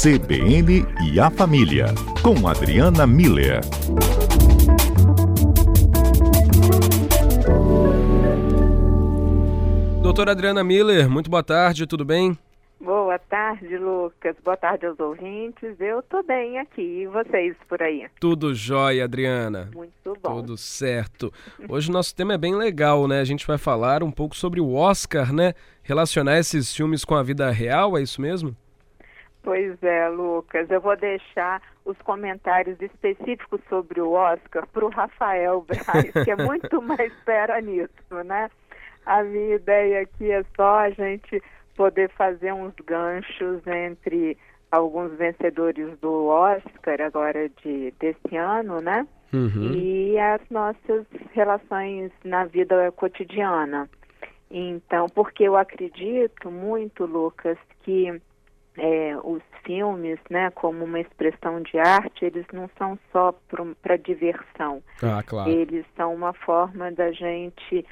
CBN e a Família, com Adriana Miller. Doutora Adriana Miller, muito boa tarde, tudo bem? Boa tarde, Lucas. Boa tarde aos ouvintes. Eu tô bem aqui. E vocês por aí? Tudo jóia, Adriana. Muito bom. Tudo certo. Hoje o nosso tema é bem legal, né? A gente vai falar um pouco sobre o Oscar, né? Relacionar esses filmes com a vida real, é isso mesmo? Pois é, Lucas. Eu vou deixar os comentários específicos sobre o Oscar para o Rafael Braz, que é muito mais fera nisso, né? A minha ideia aqui é só a gente poder fazer uns ganchos entre alguns vencedores do Oscar agora de desse ano, né? Uhum. E as nossas relações na vida cotidiana. Então, porque eu acredito muito, Lucas, que é, os filmes, né, como uma expressão de arte, eles não são só para diversão. Ah, claro. Eles são uma forma da gente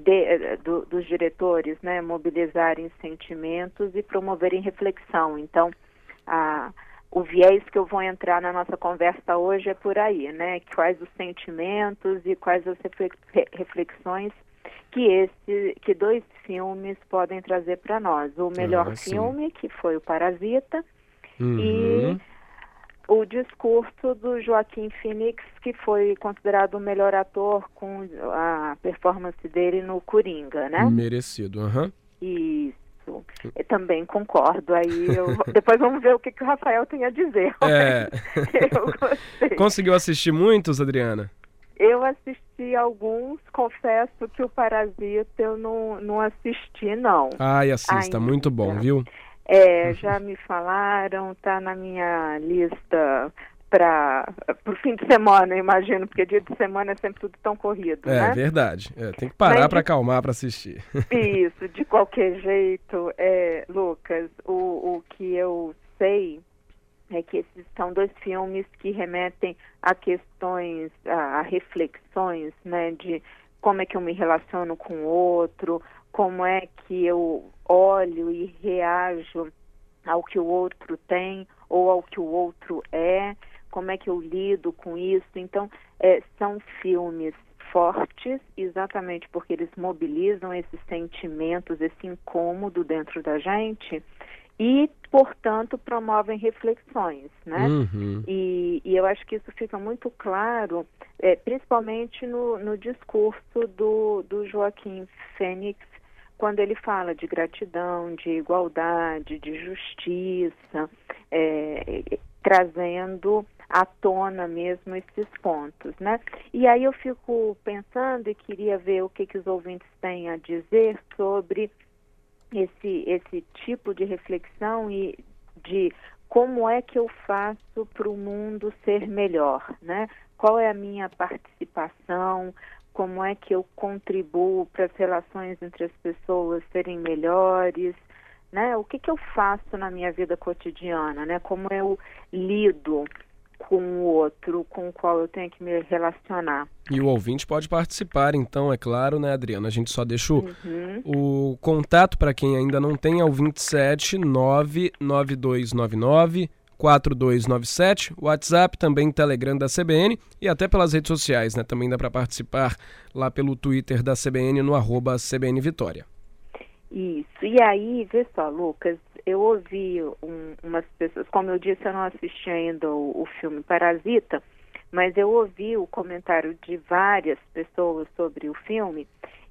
de, do, dos diretores, né, mobilizarem sentimentos e promoverem reflexão. Então, a, o viés que eu vou entrar na nossa conversa hoje é por aí, né? Quais os sentimentos e quais as reflexões que esse, que dois filmes podem trazer para nós. O melhor Ah, filme, que foi o Parasita, Uhum. e o discurso do Joaquim Phoenix, que foi considerado o melhor ator com a performance dele no Coringa, né? Merecido, aham. Isso. Eu também concordo. Aí eu- depois vamos ver o que, que o Rafael tem a dizer. É. Conseguiu assistir muitos, Adriana? Eu assisti alguns, confesso que o Parasita eu não, não assisti, não. Ai, assista, Ainda. muito bom, viu? É, já me falaram, tá na minha lista para o fim de semana, eu imagino, porque dia de semana é sempre tudo tão corrido, É, né? verdade. É, tem que parar de- acalmar pra assistir. Isso, de qualquer jeito, é, Lucas, o, o que eu sei é que esses são dois filmes que remetem a questões, a, reflexões, né, de como é que eu me relaciono com o outro, como é que eu olho e reajo ao que o outro tem ou ao que o outro é, como é que eu lido com isso. Então, é, são filmes fortes, exatamente porque eles mobilizam esses sentimentos, esse incômodo dentro da gente e, portanto, promovem reflexões, né? Uhum. E, e eu acho que isso fica muito claro, é, principalmente no, no discurso do, do Joaquim Fênix, quando ele fala de gratidão, de igualdade, de justiça, é, trazendo à tona mesmo esses pontos, né? E aí eu fico pensando e queria ver o que, que os ouvintes têm a dizer sobre esse, esse tipo de reflexão e de como é que eu faço para o mundo ser melhor, né? Qual é a minha participação? Como é que eu contribuo para as relações entre as pessoas serem melhores? Né? O que, que eu faço na minha vida cotidiana, né? Como eu lido com o outro com o qual eu tenho que me relacionar. E o ouvinte pode participar, então, é claro, né, Adriana? A gente só deixa o, Uhum. o contato para quem ainda não tem é o 27 99299 4297, WhatsApp, também Telegram da CBN e até pelas redes sociais, né? Também dá para participar lá pelo Twitter da CBN no arroba CBN Vitória. Isso. E aí, vê só, Lucas, eu ouvi um- umas pessoas, como eu disse, eu não assisti ainda o, o filme Parasita, mas eu ouvi o comentário de várias pessoas sobre o filme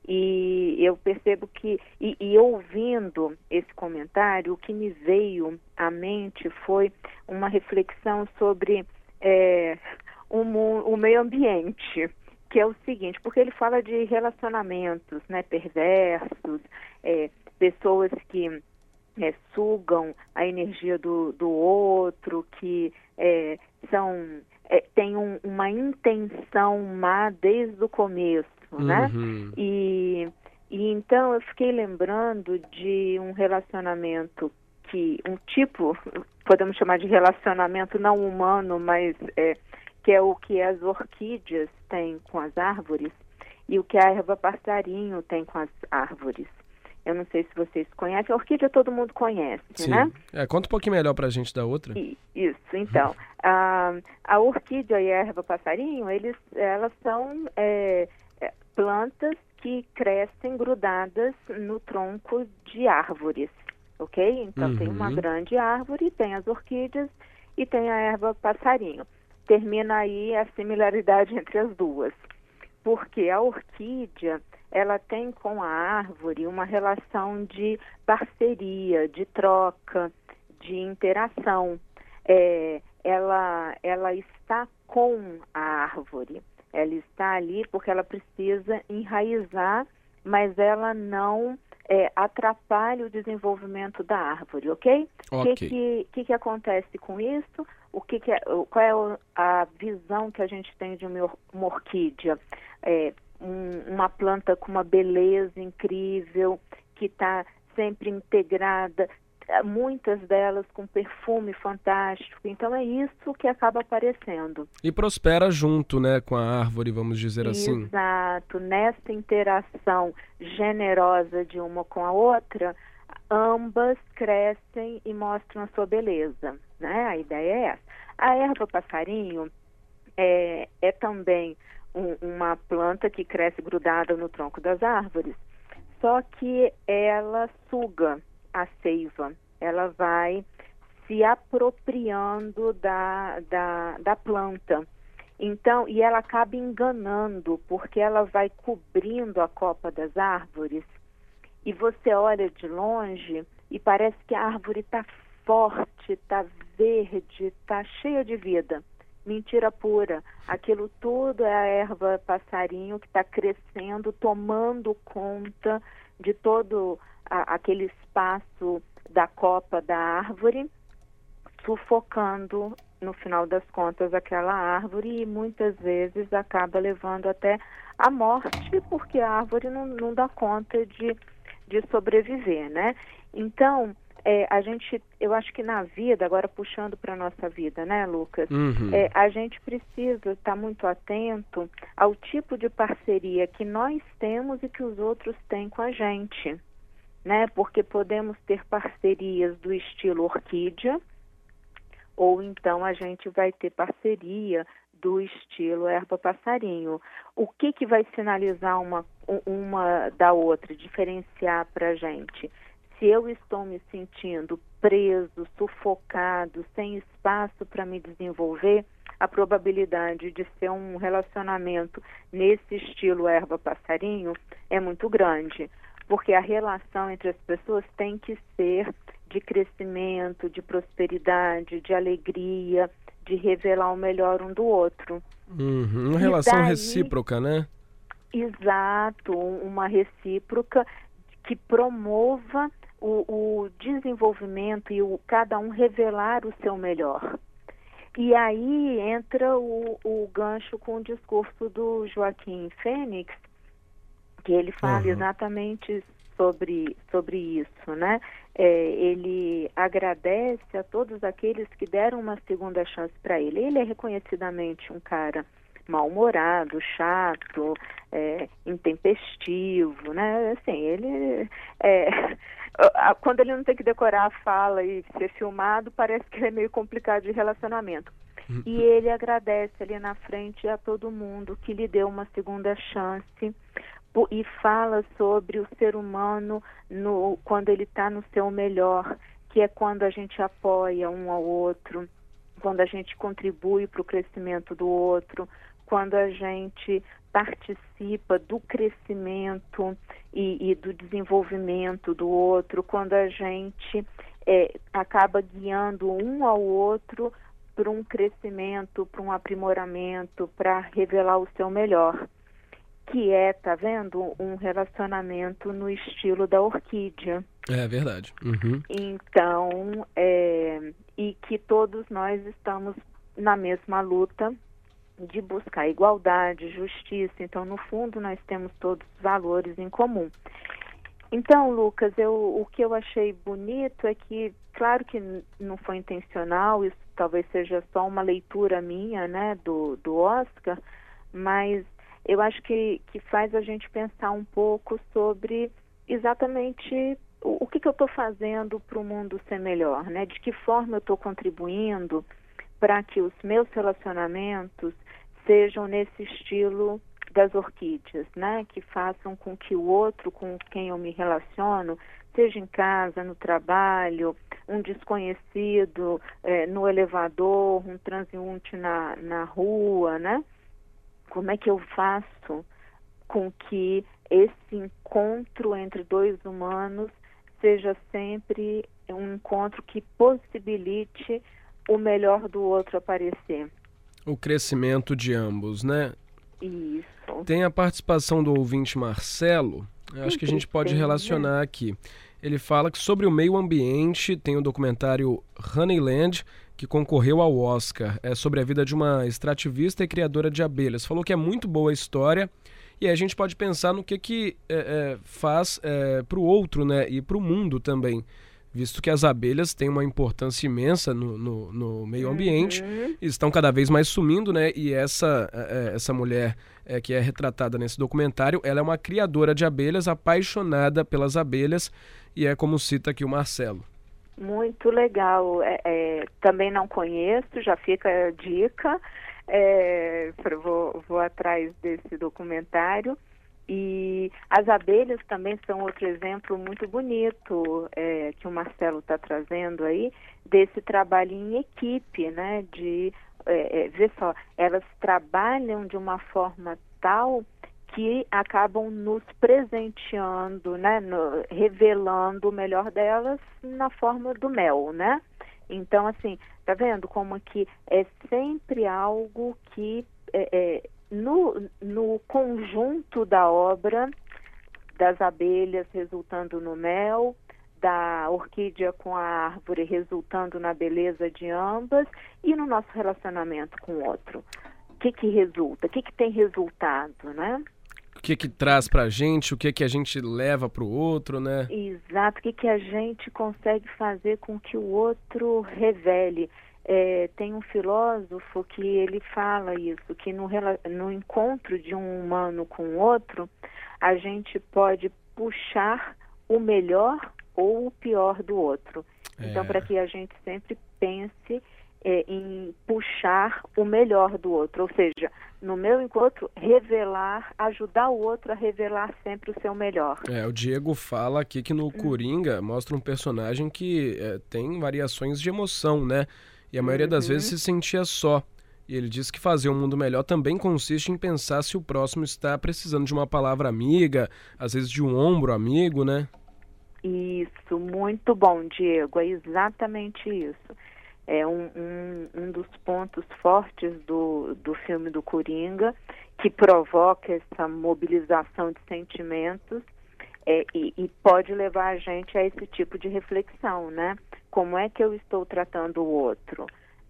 e eu percebo que, e, e ouvindo esse comentário, o que me veio à mente foi uma reflexão sobre é, o, o meio ambiente, que é o seguinte, porque ele fala de relacionamentos né, perversos, é, pessoas que é, sugam a energia do, do outro, que é, são é, têm um- uma intenção má desde o começo, né? Uhum. E, e então eu fiquei lembrando de um relacionamento que, um tipo, podemos chamar de relacionamento não humano, mas é, que é o que as orquídeas têm com as árvores e o que a erva passarinho tem com as árvores. Eu não sei se vocês conhecem. A orquídea todo mundo conhece, Sim. né? É, conta um pouquinho melhor pra gente da outra. Isso, então. a, a orquídea e a erva passarinho, eles, elas são é, é, plantas que crescem grudadas no tronco de árvores, ok? Então Uhum. tem uma grande árvore, tem as orquídeas e tem a erva passarinho. Termina aí a similaridade entre as duas. Porque a orquídea, ela tem com a árvore uma relação de parceria, de troca, de interação. É, ela, ela está com a árvore. Ela está ali porque ela precisa enraizar, mas ela não é, atrapalha o desenvolvimento da árvore, ok? O Ok. que, que, que, que acontece com isso? O que, que é, qual é a visão que a gente tem de uma orquídea? É, um- uma planta com uma beleza incrível, que está sempre integrada, eh, muitas delas com perfume fantástico. Então é isso que acaba aparecendo. E prospera junto, né, com a árvore, vamos dizer assim. Exato. Nessa interação generosa de uma com a outra, ambas crescem e mostram a sua beleza. Né? A ideia é essa. A erva passarinho é, é também um- uma planta que cresce grudada no tronco das árvores, só que ela suga a seiva. Ela vai se apropriando da, da, da planta. Então, e ela acaba enganando, porque ela vai cobrindo a copa das árvores e você olha de longe e parece que a árvore está forte, está verde, está cheia de vida. Mentira pura. Aquilo tudo é a erva passarinho que está crescendo, tomando conta de todo a- aquele espaço da copa da árvore sufocando, no final das contas, aquela árvore e muitas vezes acaba levando até a morte, porque a árvore não, não dá conta de, de sobreviver, né? Então, é, a gente, eu acho que na vida, agora puxando para a nossa vida, né, Lucas? Uhum. É, a gente precisa estar muito atento ao tipo de parceria que nós temos e que os outros têm com a gente, né? Porque podemos ter parcerias do estilo orquídea, ou então a gente vai ter parceria do estilo erva passarinho. O que, que vai sinalizar uma, uma da outra, diferenciar para a gente? Se eu estou me sentindo preso, sufocado, sem espaço para me desenvolver, a probabilidade de ser um relacionamento nesse estilo erva passarinho é muito grande, porque a relação entre as pessoas tem que ser de crescimento, de prosperidade, de alegria, de revelar o melhor um do outro. Uhum. Uma E relação daí- recíproca, né? Exato, uma recíproca que promova o, o desenvolvimento e o cada um revelar o seu melhor. E aí entra o, o gancho com o discurso do Joaquim Fênix, que ele fala Uhum. exatamente sobre, sobre isso, né? É, ele agradece a todos aqueles que deram uma segunda chance para ele. Ele é reconhecidamente um cara mal-humorado, chato, é, intempestivo, né? Assim, ele é, quando ele não tem que decorar a fala e ser filmado, parece que ele é meio complicado de relacionamento. E ele agradece ali na frente a todo mundo que lhe deu uma segunda chance e fala sobre o ser humano no, quando ele está no seu melhor, que é quando a gente apoia um ao outro, quando a gente contribui para o crescimento do outro, quando a gente participa do crescimento e, e do desenvolvimento do outro, quando a gente é, acaba guiando um ao outro para um crescimento, para um aprimoramento, para revelar o seu melhor, que é, tá vendo, um relacionamento no estilo da orquídea. É verdade. Uhum. Então, é, e que todos nós estamos na mesma luta de buscar igualdade, justiça. Então, no fundo, nós temos todos os valores em comum. Então, Lucas, eu, o que eu achei bonito é que, claro que não foi intencional, isso talvez seja só uma leitura minha, né, do, do Oscar, mas eu acho que, que faz a gente pensar um pouco sobre exatamente o, que, que eu estou fazendo para o mundo ser melhor, né? De que forma eu estou contribuindo para que os meus relacionamentos sejam nesse estilo das orquídeas, né? Que façam com que o outro com quem eu me relaciono, seja em casa, no trabalho, um desconhecido é, no elevador, um transeunte na, na rua, né? Como é que eu faço com que esse encontro entre dois humanos seja sempre um encontro que possibilite o melhor do outro aparecer. O crescimento de ambos, né? Isso. Tem a participação do ouvinte Marcelo, eu acho que a gente pode relacionar aqui. Ele fala que sobre o meio ambiente tem o documentário Honeyland, que concorreu ao Oscar. É sobre a vida de uma extrativista e criadora de abelhas. Falou que é muito boa a história e aí a gente pode pensar no que, que é, é, faz é, para o outro né, e para o mundo também visto que as abelhas têm uma importância imensa no, no, no meio ambiente uhum. estão cada vez mais sumindo, né? E essa, é, é, essa mulher é, que é retratada nesse documentário, ela é uma criadora de abelhas, apaixonada pelas abelhas, e é como cita aqui o Marcelo. Muito legal. É, é, também não conheço, já fica a dica. É, vou, vou atrás desse documentário. E as abelhas também são outro exemplo muito bonito é, que o Marcelo está trazendo aí, desse trabalho em equipe, né? De é, é, só, elas trabalham de uma forma tal que acabam nos presenteando, né? No, revelando o melhor delas na forma do mel, né? Então, assim, tá vendo como que é sempre algo que é, é no, no conjunto da obra das abelhas resultando no mel, da orquídea com a árvore resultando na beleza de ambas e no nosso relacionamento com o outro. O que que resulta? O que que tem resultado, né? O que que traz pra gente, o que que a gente leva pro outro, né? Exato, o que que a gente consegue fazer com que o outro revele. É, tem um filósofo que ele fala isso, que no, no encontro de um humano com o outro, a gente pode puxar o melhor ou o pior do outro. Então, é. Então, para que a gente sempre pense é, em puxar o melhor do outro, ou seja, no meu encontro, revelar, ajudar o outro a revelar sempre o seu melhor. É, o Diego fala aqui que no hum. Coringa mostra um personagem que é, tem variações de emoção, né? E a maioria uhum. das vezes se sentia só. E ele diz que fazer um mundo melhor também consiste em pensar se o próximo está precisando de uma palavra amiga, às vezes de um ombro amigo, né? Isso, muito bom, Diego. É exatamente isso. É um, um, um dos pontos fortes do, do filme do Coringa, que provoca essa mobilização de sentimentos é, e, e, pode levar a gente a esse tipo de reflexão, né? Como é que eu estou tratando o outro?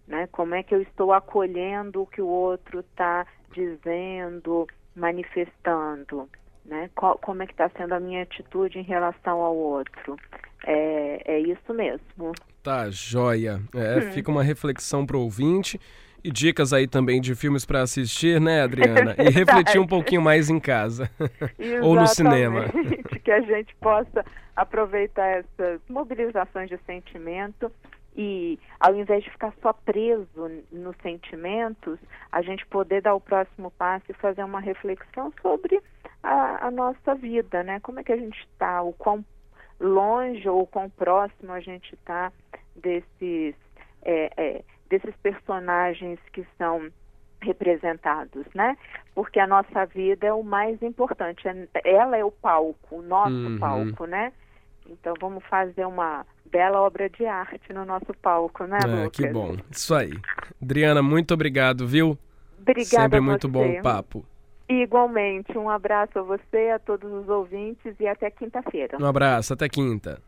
Né? Como é que eu estou acolhendo o que o outro está dizendo, manifestando? Né? Como é que está sendo a minha atitude em relação ao outro? É, é isso mesmo. Tá, joia. É, hum. Fica uma reflexão para o ouvinte. E dicas aí também de filmes para assistir, né, Adriana? E refletir um pouquinho mais em casa ou no cinema. que a gente possa aproveitar essas mobilizações de sentimento e, ao invés de ficar só preso nos sentimentos, a gente poder dar o próximo passo e fazer uma reflexão sobre a, a nossa vida, né? Como é que a gente está, o quão longe ou quão próximo a gente está desses. É, é, desses personagens que são representados, né? Porque a nossa vida é o mais importante, é, ela é o palco, o nosso uhum. palco, né? Então vamos fazer uma bela obra de arte no nosso palco, né, é, Lucas? Que bom, isso aí. Adriana, muito obrigado, viu? Obrigada Sempre muito bom o papo. Igualmente, um abraço a você, a todos os ouvintes e até quinta-feira. Um abraço, até quinta.